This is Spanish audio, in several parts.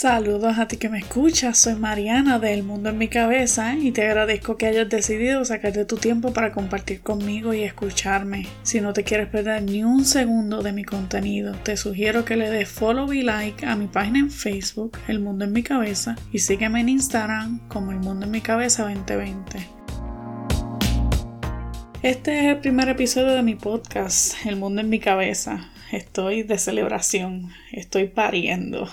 Saludos a ti que me escuchas, soy Mariana del Mundo en mi Cabeza y te agradezco que hayas decidido sacarte tu tiempo para compartir conmigo y escucharme. Si no te quieres perder ni un segundo de mi contenido, te sugiero que le des follow y like a mi página en Facebook, El Mundo en mi Cabeza, y sígueme en Instagram como El Mundo en mi Cabeza 2020. Este es el primer episodio de mi podcast, El Mundo en mi Cabeza. Estoy de celebración, estoy pariendo.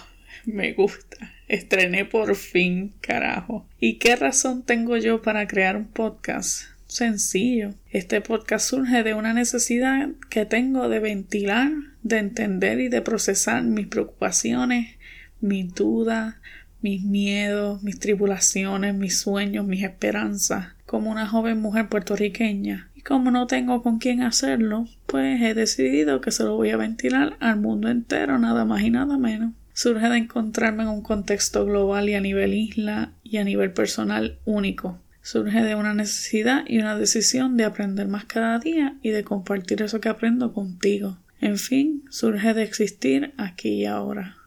Me gusta. Estrené por fin, carajo. ¿Y qué razón tengo yo para crear un podcast? Sencillo. Este podcast surge de una necesidad que tengo de ventilar, de entender y de procesar mis preocupaciones, mis dudas, mis miedos, mis tribulaciones, mis sueños, mis esperanzas, como una joven mujer puertorriqueña. Y como no tengo con quién hacerlo, pues he decidido que se lo voy a ventilar al mundo entero, nada más y nada menos surge de encontrarme en un contexto global y a nivel isla y a nivel personal único. Surge de una necesidad y una decisión de aprender más cada día y de compartir eso que aprendo contigo. En fin, surge de existir aquí y ahora.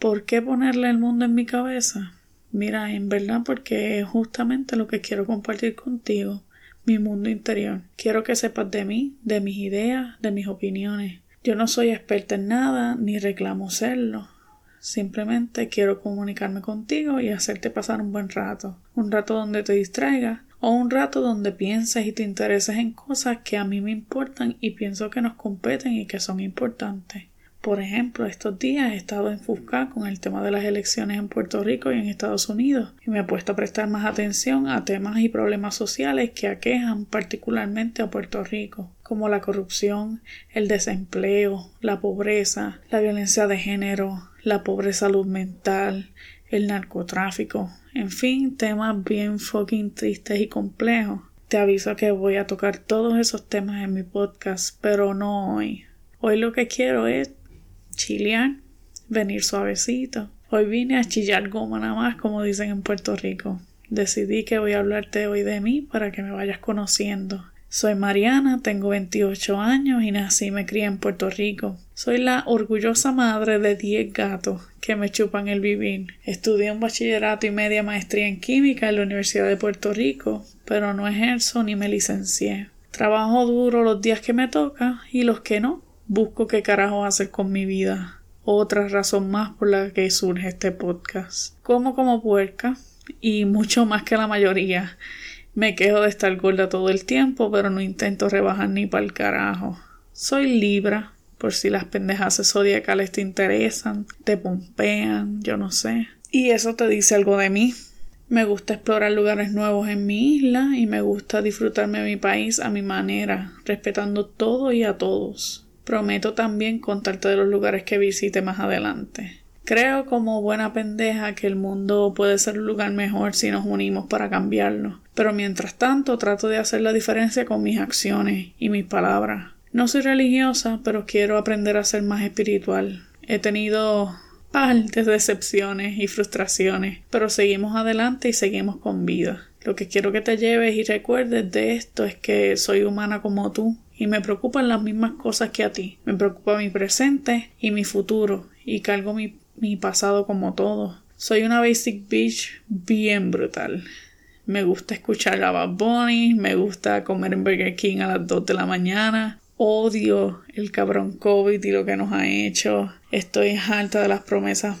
¿Por qué ponerle el mundo en mi cabeza? Mira, en verdad porque es justamente lo que quiero compartir contigo, mi mundo interior. Quiero que sepas de mí, de mis ideas, de mis opiniones. Yo no soy experta en nada, ni reclamo serlo. Simplemente quiero comunicarme contigo y hacerte pasar un buen rato, un rato donde te distraigas o un rato donde pienses y te intereses en cosas que a mí me importan y pienso que nos competen y que son importantes. Por ejemplo, estos días he estado enfuscada con el tema de las elecciones en Puerto Rico y en Estados Unidos y me he puesto a prestar más atención a temas y problemas sociales que aquejan particularmente a Puerto Rico, como la corrupción, el desempleo, la pobreza, la violencia de género, la pobre salud mental, el narcotráfico, en fin, temas bien fucking tristes y complejos. Te aviso que voy a tocar todos esos temas en mi podcast, pero no hoy. Hoy lo que quiero es chilear, venir suavecito. Hoy vine a chillar goma nada más, como dicen en Puerto Rico. Decidí que voy a hablarte hoy de mí para que me vayas conociendo. Soy Mariana, tengo 28 años y nací y me crié en Puerto Rico. Soy la orgullosa madre de 10 gatos que me chupan el vivir. Estudié un bachillerato y media maestría en química en la Universidad de Puerto Rico, pero no ejerzo ni me licencié. Trabajo duro los días que me toca y los que no, busco qué carajo hacer con mi vida. Otra razón más por la que surge este podcast. Como como puerca y mucho más que la mayoría. Me quejo de estar gorda todo el tiempo, pero no intento rebajar ni para el carajo. Soy Libra, por si las pendejas zodiacales te interesan, te pompean, yo no sé. Y eso te dice algo de mí. Me gusta explorar lugares nuevos en mi isla y me gusta disfrutarme de mi país a mi manera, respetando todo y a todos. Prometo también contarte de los lugares que visite más adelante. Creo como buena pendeja que el mundo puede ser un lugar mejor si nos unimos para cambiarlo, pero mientras tanto trato de hacer la diferencia con mis acciones y mis palabras. No soy religiosa, pero quiero aprender a ser más espiritual. He tenido partes decepciones y frustraciones, pero seguimos adelante y seguimos con vida. Lo que quiero que te lleves y recuerdes de esto es que soy humana como tú y me preocupan las mismas cosas que a ti. Me preocupa mi presente y mi futuro y cargo mi mi pasado como todo. Soy una basic bitch bien brutal. Me gusta escuchar a Bad Bunny, me gusta comer en Burger King a las 2 de la mañana. Odio el cabrón COVID y lo que nos ha hecho. Estoy harta de las promesas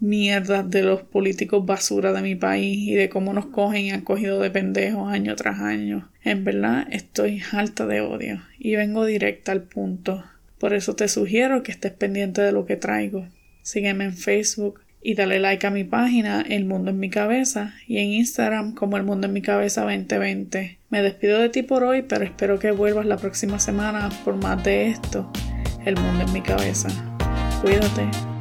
mierdas de los políticos basura de mi país y de cómo nos cogen y han cogido de pendejos año tras año. En verdad estoy harta de odio y vengo directa al punto. Por eso te sugiero que estés pendiente de lo que traigo. Sígueme en Facebook y dale like a mi página El Mundo en mi Cabeza y en Instagram como El Mundo en mi Cabeza 2020. Me despido de ti por hoy, pero espero que vuelvas la próxima semana por más de esto. El Mundo en mi Cabeza. Cuídate.